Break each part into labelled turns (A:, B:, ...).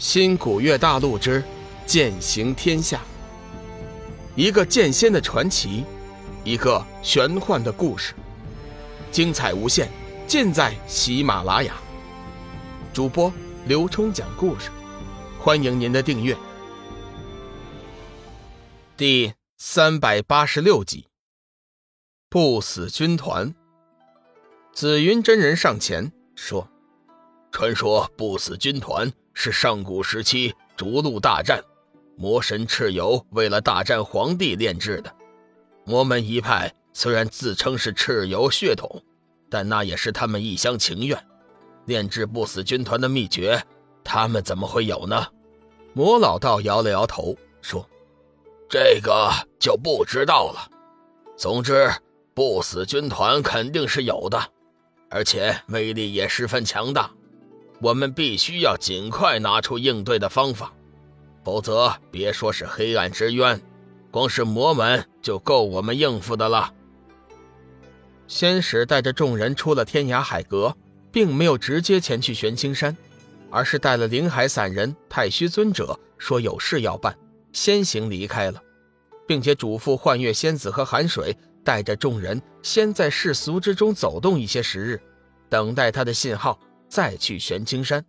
A: 新古月大陆之剑行天下，一个剑仙的传奇，一个玄幻的故事，精彩无限，尽在喜马拉雅。主播刘冲讲故事，欢迎您的订阅。第三百八十六集，不死军团。紫云真人上前说：“
B: 传说不死军团。”是上古时期逐鹿大战，魔神蚩尤为了大战皇帝炼制的。魔门一派虽然自称是蚩尤血统，但那也是他们一厢情愿。炼制不死军团的秘诀，他们怎么会有呢？
A: 魔老道摇了摇头说：“
B: 这个就不知道了。总之，不死军团肯定是有的，而且威力也十分强大。”我们必须要尽快拿出应对的方法，否则别说是黑暗之渊，光是魔门就够我们应付的了。
A: 仙使带着众人出了天涯海阁，并没有直接前去玄青山，而是带了灵海散人太虚尊者，说有事要办，先行离开了，并且嘱咐幻月仙子和寒水带着众人先在世俗之中走动一些时日，等待他的信号。再去玄青山，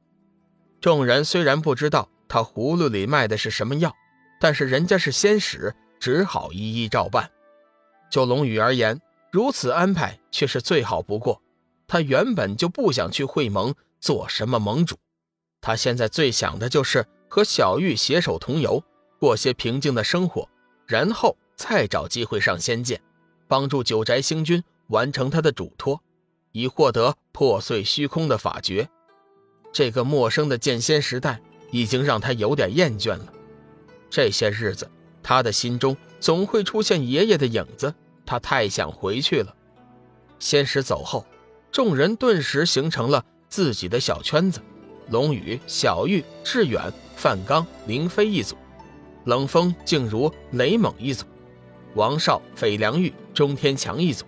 A: 众人虽然不知道他葫芦里卖的是什么药，但是人家是仙使，只好一一照办。就龙宇而言，如此安排却是最好不过。他原本就不想去会盟做什么盟主，他现在最想的就是和小玉携手同游，过些平静的生活，然后再找机会上仙界，帮助九宅星君完成他的嘱托。以获得破碎虚空的法诀。这个陌生的剑仙时代已经让他有点厌倦了。这些日子，他的心中总会出现爷爷的影子，他太想回去了。仙使走后，众人顿时形成了自己的小圈子：龙宇、小玉、志远、范刚、林飞一组；冷风、静如、雷猛一组；王少、斐良玉、钟天强一组。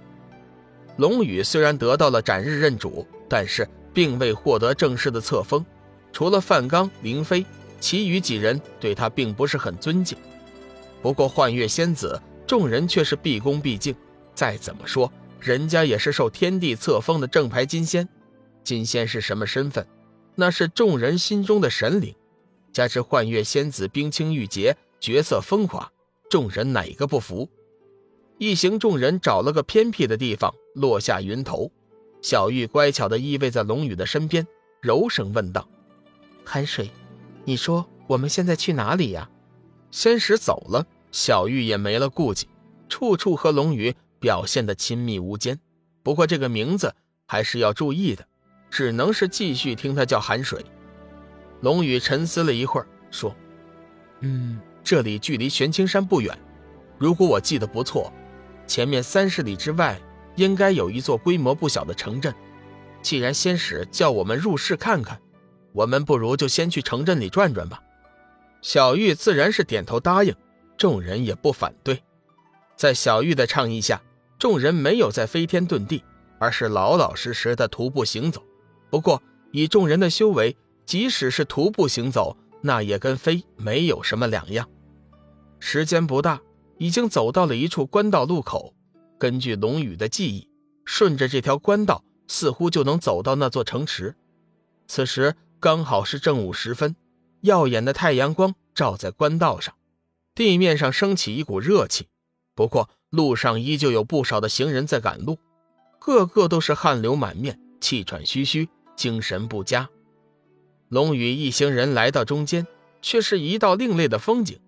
A: 龙宇虽然得到了斩日认主，但是并未获得正式的册封。除了范刚、林飞，其余几人对他并不是很尊敬。不过幻月仙子，众人却是毕恭毕敬。再怎么说，人家也是受天地册封的正牌金仙。金仙是什么身份？那是众人心中的神灵。加之幻月仙子冰清玉洁，绝色风华，众人哪个不服？一行众人找了个偏僻的地方落下云头，小玉乖巧地依偎在龙宇的身边，柔声问道：“
C: 寒水，你说我们现在去哪里呀？”
A: 仙使走了，小玉也没了顾忌，处处和龙宇表现得亲密无间。不过这个名字还是要注意的，只能是继续听他叫寒水。龙宇沉思了一会儿，说：“嗯，这里距离玄青山不远，如果我记得不错。”前面三十里之外，应该有一座规模不小的城镇。既然仙使叫我们入市看看，我们不如就先去城镇里转转吧。小玉自然是点头答应，众人也不反对。在小玉的倡议下，众人没有再飞天遁地，而是老老实实的徒步行走。不过，以众人的修为，即使是徒步行走，那也跟飞没有什么两样。时间不大。已经走到了一处官道路口，根据龙宇的记忆，顺着这条官道，似乎就能走到那座城池。此时刚好是正午时分，耀眼的太阳光照在官道上，地面上升起一股热气。不过路上依旧有不少的行人在赶路，个个都是汗流满面、气喘吁吁、精神不佳。龙宇一行人来到中间，却是一道另类的风景。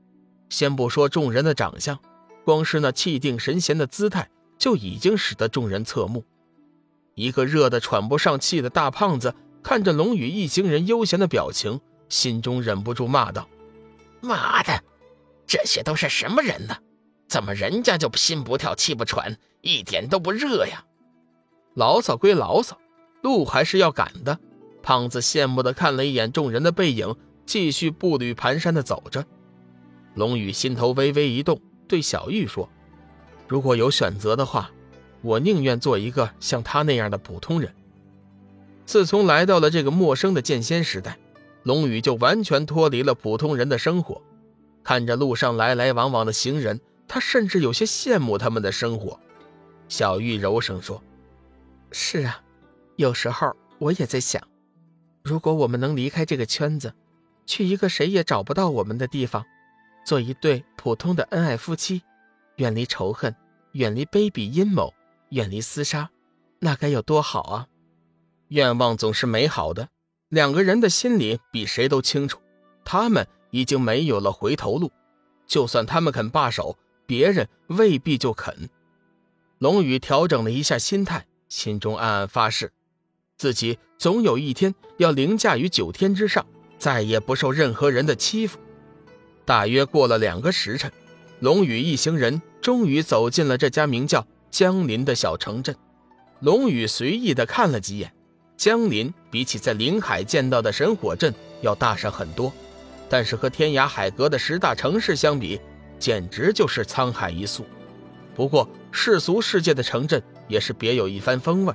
A: 先不说众人的长相，光是那气定神闲的姿态就已经使得众人侧目。一个热得喘不上气的大胖子看着龙宇一行人悠闲的表情，心中忍不住骂道：“
D: 妈的，这些都是什么人呢？怎么人家就心不跳、气不喘，一点都不热呀？”
A: 牢骚归牢骚，路还是要赶的。胖子羡慕地看了一眼众人的背影，继续步履蹒跚地走着。龙宇心头微微一动，对小玉说：“如果有选择的话，我宁愿做一个像他那样的普通人。”自从来到了这个陌生的剑仙时代，龙宇就完全脱离了普通人的生活。看着路上来来往往的行人，他甚至有些羡慕他们的生活。小玉柔声说：“
C: 是啊，有时候我也在想，如果我们能离开这个圈子，去一个谁也找不到我们的地方，做一对普通的恩爱夫妻，远离仇恨，远离卑鄙阴谋，远离厮杀，那该有多好啊！
A: 愿望总是美好的，两个人的心里比谁都清楚，他们。”已经没有了回头路，就算他们肯罢手，别人未必就肯。龙宇调整了一下心态，心中暗暗发誓，自己总有一天要凌驾于九天之上，再也不受任何人的欺负。大约过了两个时辰，龙宇一行人终于走进了这家名叫江林的小城镇。龙宇随意的看了几眼，江林比起在临海见到的神火镇要大上很多。但是和天涯海阁的十大城市相比，简直就是沧海一粟。不过世俗世界的城镇也是别有一番风味，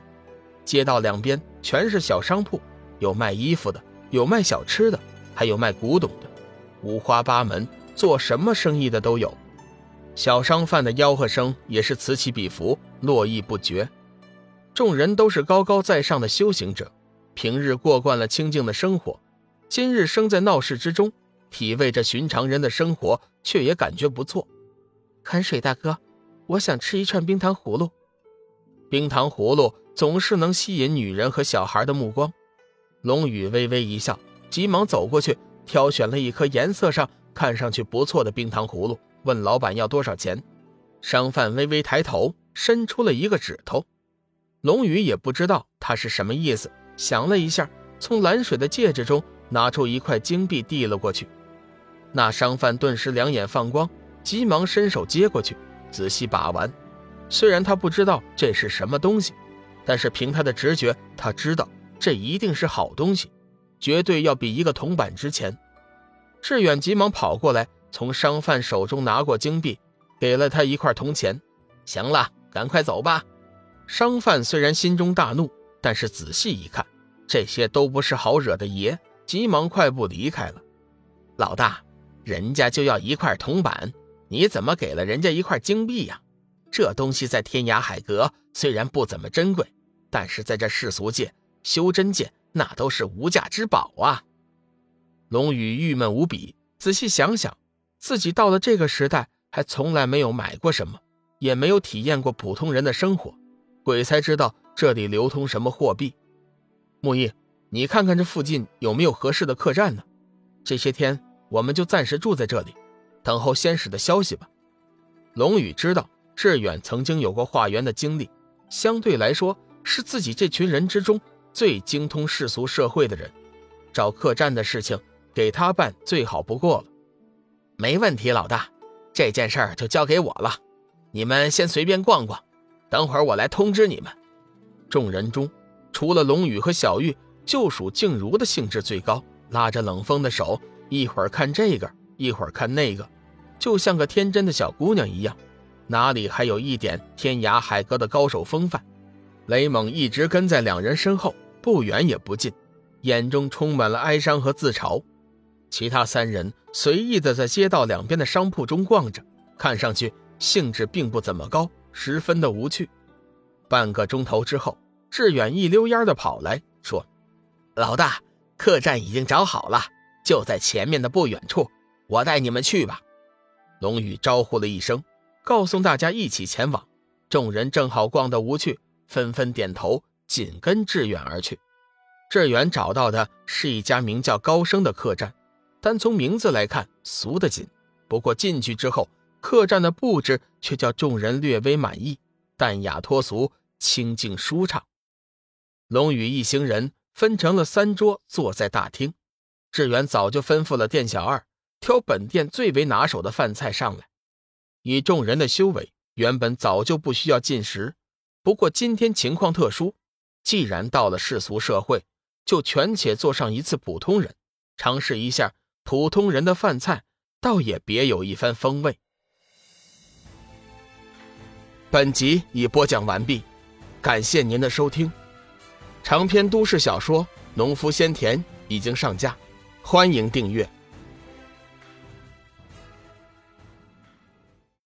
A: 街道两边全是小商铺，有卖衣服的，有卖小吃的，还有卖古董的，五花八门，做什么生意的都有。小商贩的吆喝声也是此起彼伏，络绎不绝。众人都是高高在上的修行者，平日过惯了清静的生活，今日生在闹市之中。体味着寻常人的生活，却也感觉不错。
C: 看水大哥，我想吃一串冰糖葫芦。
A: 冰糖葫芦总是能吸引女人和小孩的目光。龙宇微微一笑，急忙走过去，挑选了一颗颜色上看上去不错的冰糖葫芦，问老板要多少钱。商贩微微抬头，伸出了一个指头。龙宇也不知道他是什么意思，想了一下，从蓝水的戒指中拿出一块金币递了过去。那商贩顿时两眼放光，急忙伸手接过去，仔细把玩。虽然他不知道这是什么东西，但是凭他的直觉，他知道这一定是好东西，绝对要比一个铜板值钱。志远急忙跑过来，从商贩手中拿过金币，给了他一块铜钱。行了，赶快走吧。商贩虽然心中大怒，但是仔细一看，这些都不是好惹的爷，急忙快步离开了。老大。人家就要一块铜板，你怎么给了人家一块金币呀？这东西在天涯海阁虽然不怎么珍贵，但是在这世俗界、修真界，那都是无价之宝啊！龙宇郁闷无比，仔细想想，自己到了这个时代，还从来没有买过什么，也没有体验过普通人的生活，鬼才知道这里流通什么货币。木易，你看看这附近有没有合适的客栈呢？这些天。我们就暂时住在这里，等候仙使的消息吧。龙宇知道志远曾经有过化缘的经历，相对来说是自己这群人之中最精通世俗社会的人，找客栈的事情给他办最好不过了。没问题，老大，这件事儿就交给我了。你们先随便逛逛，等会儿我来通知你们。众人中，除了龙宇和小玉，就属静茹的兴致最高，拉着冷风的手。一会儿看这个，一会儿看那个，就像个天真的小姑娘一样，哪里还有一点天涯海阁的高手风范？雷猛一直跟在两人身后，不远也不近，眼中充满了哀伤和自嘲。其他三人随意的在街道两边的商铺中逛着，看上去兴致并不怎么高，十分的无趣。半个钟头之后，志远一溜烟的跑来说：“老大，客栈已经找好了。”就在前面的不远处，我带你们去吧。龙宇招呼了一声，告诉大家一起前往。众人正好逛得无趣，纷纷点头，紧跟志远而去。志远找到的是一家名叫高升的客栈，单从名字来看俗得紧，不过进去之后，客栈的布置却叫众人略微满意，淡雅脱俗，清静舒畅。龙宇一行人分成了三桌，坐在大厅。志远早就吩咐了店小二挑本店最为拿手的饭菜上来。以众人的修为，原本早就不需要进食，不过今天情况特殊，既然到了世俗社会，就权且做上一次普通人，尝试一下普通人的饭菜，倒也别有一番风味。本集已播讲完毕，感谢您的收听。长篇都市小说《农夫先田》已经上架。欢迎订阅。